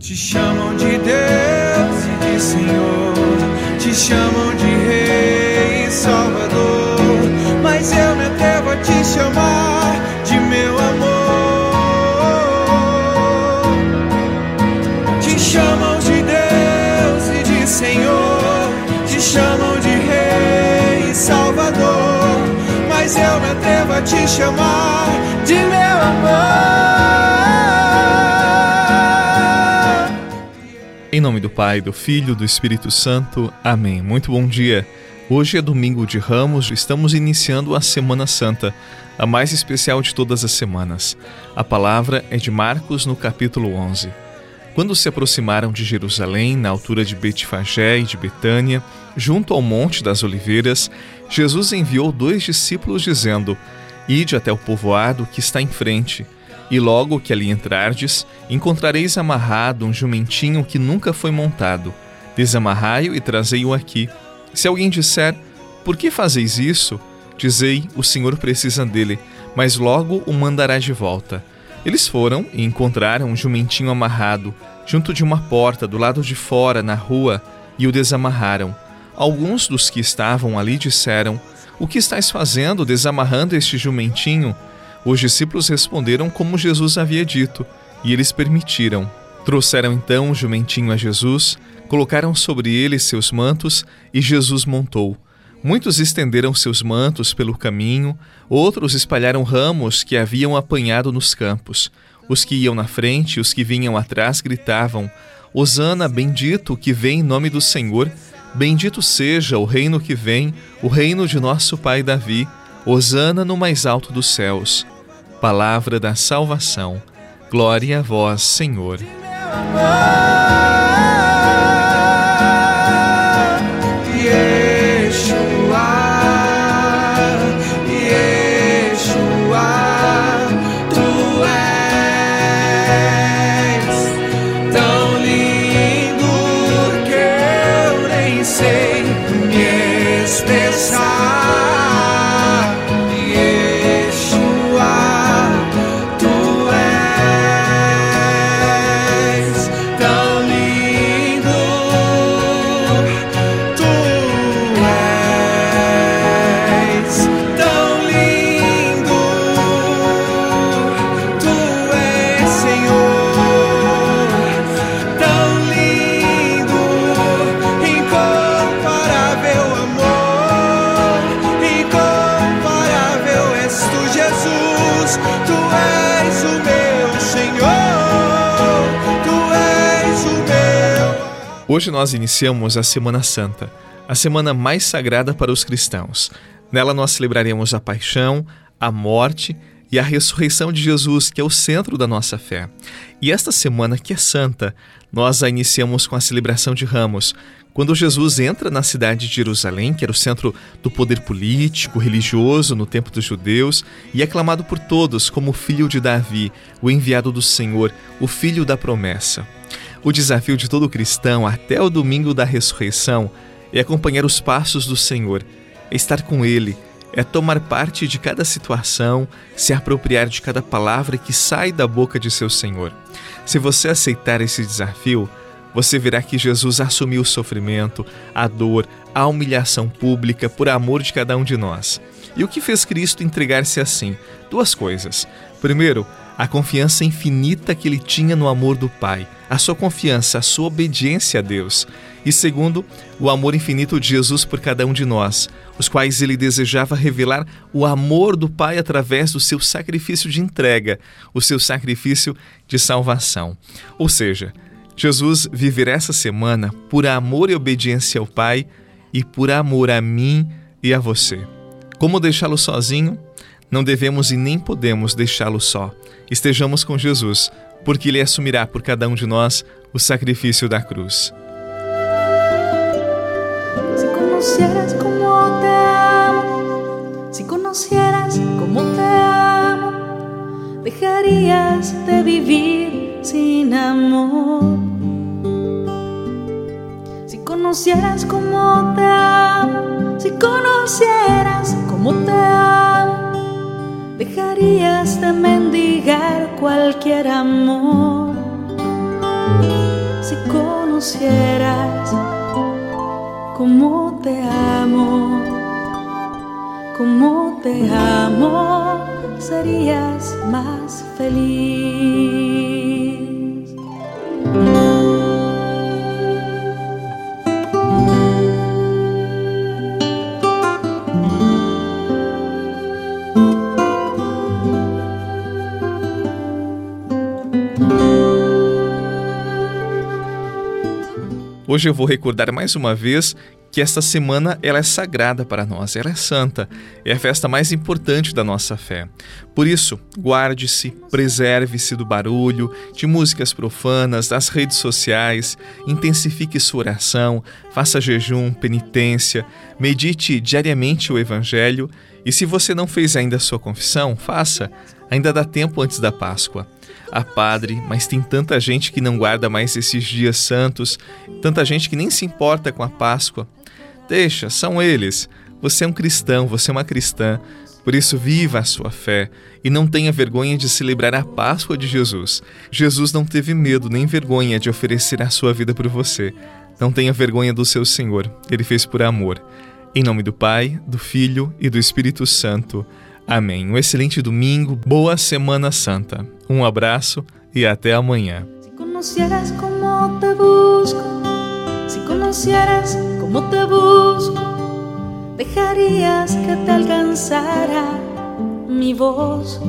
Te chamam de Deus e de Senhor, te chamam de Rei e Salvador, mas eu me atrevo a te chamar de meu amor. Te chamam de Deus e de Senhor, te chamam de Rei e Salvador, mas eu me atrevo a te chamar de meu amor. Em nome do Pai, do Filho, do Espírito Santo. Amém. Muito bom dia. Hoje é domingo de Ramos, estamos iniciando a Semana Santa, a mais especial de todas as semanas. A palavra é de Marcos no capítulo 11. Quando se aproximaram de Jerusalém, na altura de Betfagé e de Betânia, junto ao Monte das Oliveiras, Jesus enviou dois discípulos dizendo: Ide até o povoado que está em frente e logo que ali entrardes, encontrareis amarrado um jumentinho que nunca foi montado. Desamarrai-o e trazei-o aqui. Se alguém disser, por que fazeis isso? Dizei, o Senhor precisa dele, mas logo o mandará de volta. Eles foram e encontraram um jumentinho amarrado, junto de uma porta do lado de fora, na rua, e o desamarraram. Alguns dos que estavam ali disseram: O que estás fazendo desamarrando este jumentinho? Os discípulos responderam como Jesus havia dito, e eles permitiram. Trouxeram então o jumentinho a Jesus, colocaram sobre ele seus mantos e Jesus montou. Muitos estenderam seus mantos pelo caminho, outros espalharam ramos que haviam apanhado nos campos. Os que iam na frente e os que vinham atrás gritavam: Hosana, bendito que vem em nome do Senhor, bendito seja o reino que vem, o reino de nosso pai Davi. Hosana no mais alto dos céus. Palavra da salvação. Glória a vós, Senhor. expressar. Hoje nós iniciamos a Semana Santa, a semana mais sagrada para os cristãos. Nela nós celebraremos a paixão, a morte e a ressurreição de Jesus, que é o centro da nossa fé. E esta semana que é santa, nós a iniciamos com a celebração de Ramos, quando Jesus entra na cidade de Jerusalém, que era o centro do poder político, religioso no tempo dos judeus, e é aclamado por todos como o filho de Davi, o enviado do Senhor, o filho da promessa. O desafio de todo cristão até o domingo da ressurreição é acompanhar os passos do Senhor, é estar com Ele, é tomar parte de cada situação, se apropriar de cada palavra que sai da boca de seu Senhor. Se você aceitar esse desafio, você verá que Jesus assumiu o sofrimento, a dor, a humilhação pública por amor de cada um de nós. E o que fez Cristo entregar-se assim? Duas coisas. Primeiro, a confiança infinita que ele tinha no amor do Pai, a sua confiança, a sua obediência a Deus. E segundo, o amor infinito de Jesus por cada um de nós, os quais ele desejava revelar o amor do Pai através do seu sacrifício de entrega, o seu sacrifício de salvação. Ou seja, Jesus viverá essa semana por amor e obediência ao Pai e por amor a mim e a você. Como deixá-lo sozinho? Não devemos e nem podemos deixá-lo só. Estejamos com Jesus, porque Ele assumirá por cada um de nós o sacrifício da cruz. Se conocieras como te amo, se conocieras como te amo, dejarías de vivir sin amor. Si conocieras como te amo, si conocieras como te amo, de mendigar cualquier amor. si conocieras cómo te amo, cómo te amo, serías más feliz. Hoje eu vou recordar mais uma vez que esta semana ela é sagrada para nós, ela é santa, é a festa mais importante da nossa fé. Por isso, guarde-se, preserve-se do barulho, de músicas profanas, das redes sociais, intensifique sua oração, faça jejum, penitência, medite diariamente o Evangelho e se você não fez ainda a sua confissão, faça, ainda dá tempo antes da Páscoa. Ah, padre, mas tem tanta gente que não guarda mais esses dias santos, tanta gente que nem se importa com a Páscoa. Deixa, são eles. Você é um cristão, você é uma cristã. Por isso, viva a sua fé e não tenha vergonha de celebrar a Páscoa de Jesus. Jesus não teve medo nem vergonha de oferecer a sua vida por você. Não tenha vergonha do seu Senhor, ele fez por amor. Em nome do Pai, do Filho e do Espírito Santo. Amém. Um excelente domingo, boa Semana Santa. Um abraço e até amanhã. Si conocieras cómo te busco, si conocieras cómo te busco, dejarías que te alcanzara mi voz.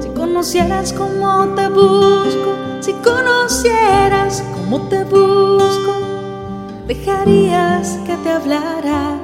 Si conocieras cómo te busco, si conocieras cómo te busco, dejarías que te hablara